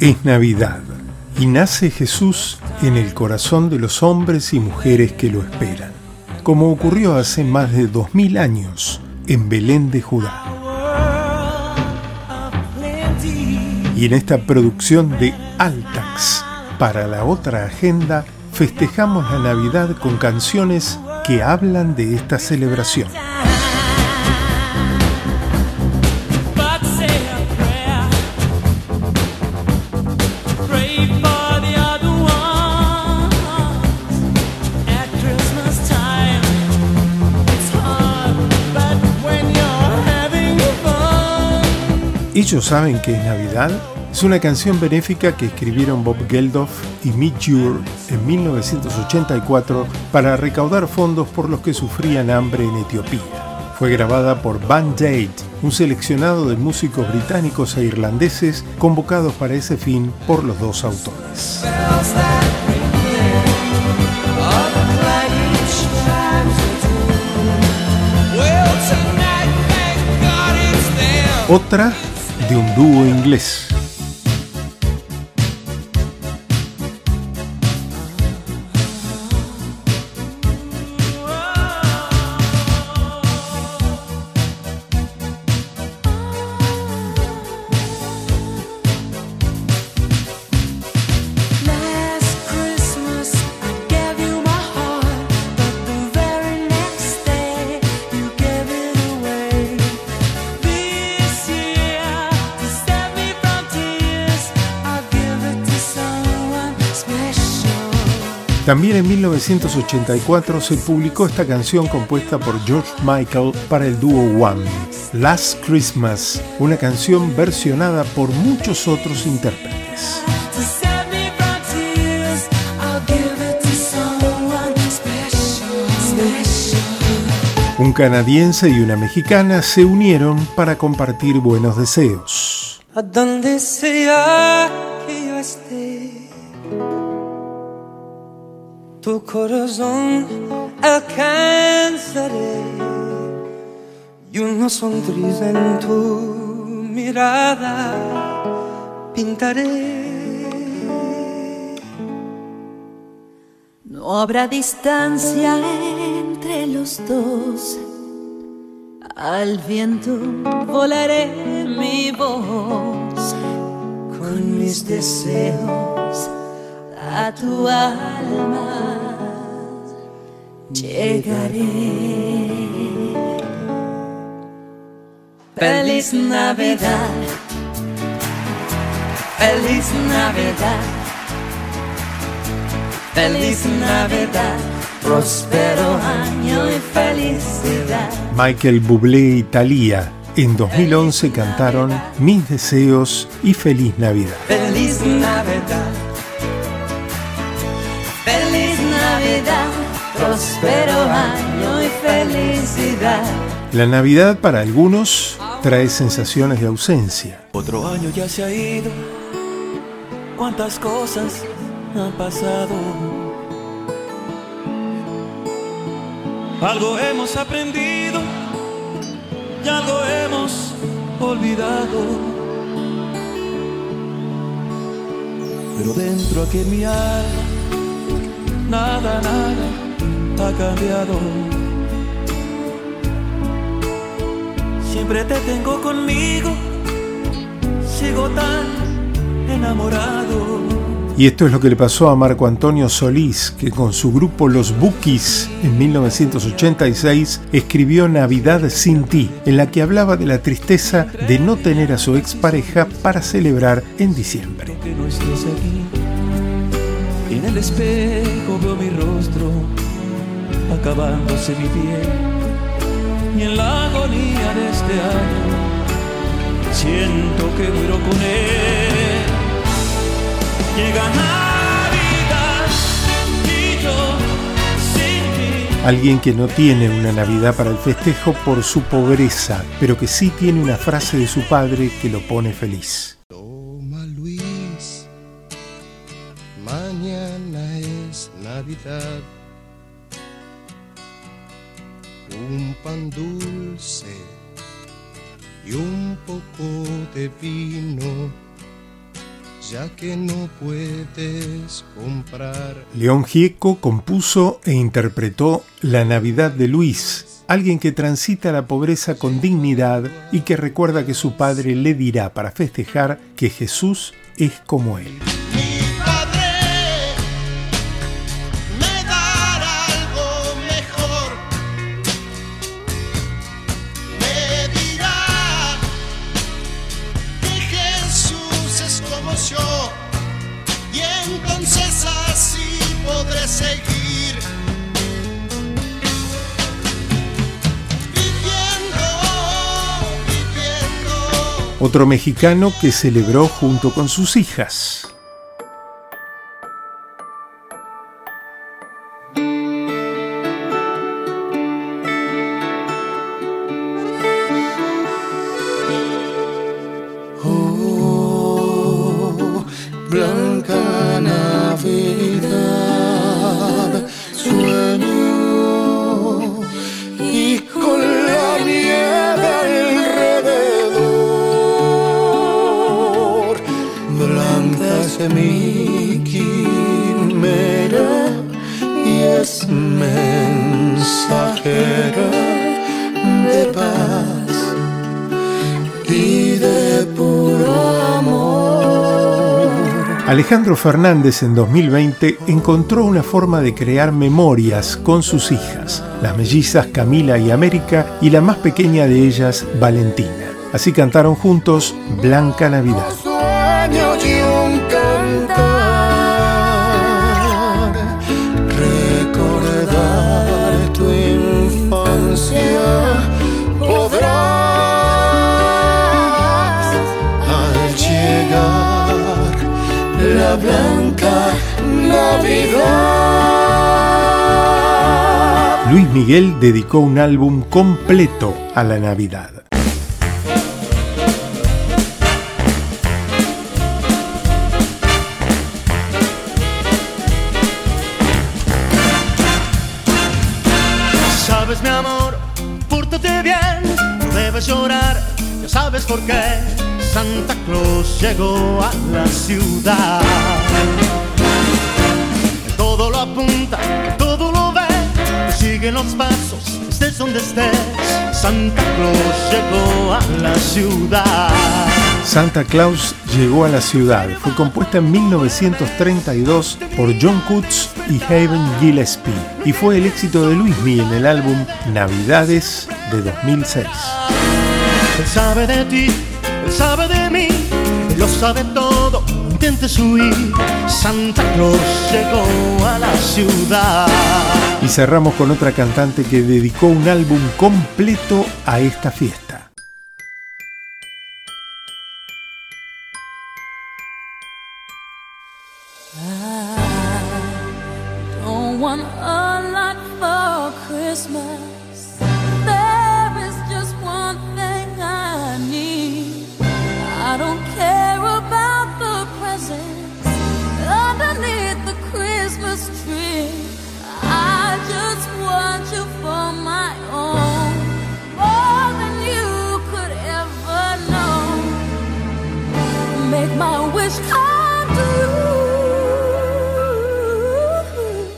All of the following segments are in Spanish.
Es Navidad y nace Jesús en el corazón de los hombres y mujeres que lo esperan, como ocurrió hace más de dos mil años en Belén de Judá. Y en esta producción de Altax para la otra agenda festejamos la Navidad con canciones que hablan de esta celebración. ¿Ellos saben que es Navidad? Es una canción benéfica que escribieron Bob Geldof y Mick Jure en 1984 para recaudar fondos por los que sufrían hambre en Etiopía. Fue grabada por Band Aid, un seleccionado de músicos británicos e irlandeses convocados para ese fin por los dos autores. Otra de un dúo inglés. También en 1984 se publicó esta canción compuesta por George Michael para el dúo One, Last Christmas, una canción versionada por muchos otros intérpretes. Un canadiense y una mexicana se unieron para compartir buenos deseos. A donde sea que yo esté tu corazón alcanzaré y una sonrisa en tu mirada pintaré. No habrá distancia entre los dos. Al viento volaré mi voz con mis deseos tu alma llegaré. Feliz Navidad, feliz Navidad, feliz Navidad, próspero año y felicidad. Michael Bublé y Thalía en 2011 cantaron Mis deseos y Feliz Navidad. Feliz Navidad, próspero año y felicidad. La Navidad para algunos trae sensaciones de ausencia. Otro año ya se ha ido, cuántas cosas han pasado. Algo hemos aprendido y algo hemos olvidado. Pero dentro aquí en mi alma, nada, nada ha cambiado. Siempre te tengo conmigo, sigo tan enamorado. Y esto es lo que le pasó a Marco Antonio Solís, que con su grupo Los Bookies en 1986 escribió Navidad sin ti, en la que hablaba de la tristeza de no tener a su expareja para celebrar en diciembre. En el espejo veo mi rostro acabándose mi piel. Y en la agonía de este año siento que muero con él. Llega Navidad y yo sin ti. Alguien que no tiene una Navidad para el festejo por su pobreza, pero que sí tiene una frase de su padre que lo pone feliz. Toma Luis, mañana es Navidad un pan dulce y un poco de vino, ya que no puedes comprar. León Gieco compuso e interpretó La Navidad de Luis, alguien que transita la pobreza con dignidad y que recuerda que su padre le dirá para festejar que Jesús es como él. Otro mexicano que celebró junto con sus hijas. Mi quimera y es mensajera de paz y de puro amor. Alejandro Fernández en 2020 encontró una forma de crear memorias con sus hijas, las mellizas Camila y América y la más pequeña de ellas, Valentina. Así cantaron juntos Blanca Navidad. Luis Miguel dedicó un álbum completo a la Navidad. Sabes mi amor, pórtate bien, no debes llorar, ya sabes por qué. Santa Claus llegó a la ciudad. Todo lo apunta, sigue los pasos, estés donde estés. Santa Claus llegó a la ciudad. Santa Claus llegó a la ciudad. Fue compuesta en 1932 por John Coots y Haven Gillespie y fue el éxito de Luismi en el álbum Navidades de 2006. Él sabe de ti, él sabe de mí, él lo sabe todo, Y cerramos con otra cantante que dedicó un álbum completo a esta fiesta.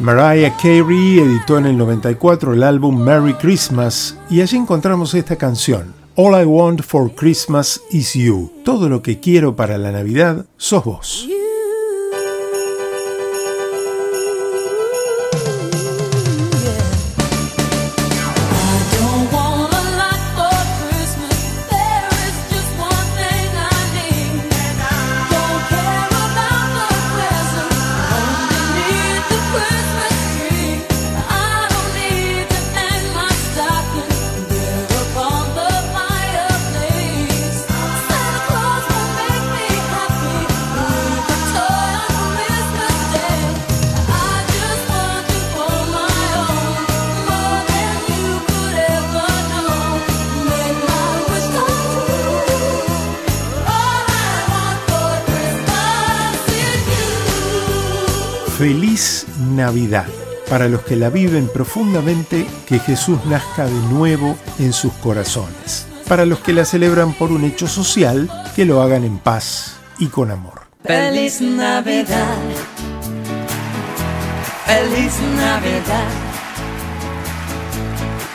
Mariah Carey editó en el 94 el álbum Merry Christmas y allí encontramos esta canción. All I Want for Christmas is You. Todo lo que quiero para la Navidad sos vos. Feliz Navidad. para los que la viven profundamente, que Jesús nazca de nuevo en sus corazones. Para los que la celebran por un hecho social, que lo hagan en paz y con amor. Feliz Navidad. Feliz Navidad.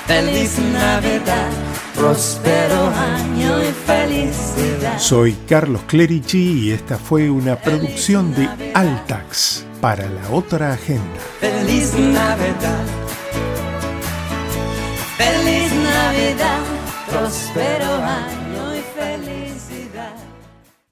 Feliz Navidad. Próspero año y felicidad. Soy Carlos Clerici y esta fue una producción de Altax para la otra agenda. Feliz Navidad. Feliz Navidad. Próspero año.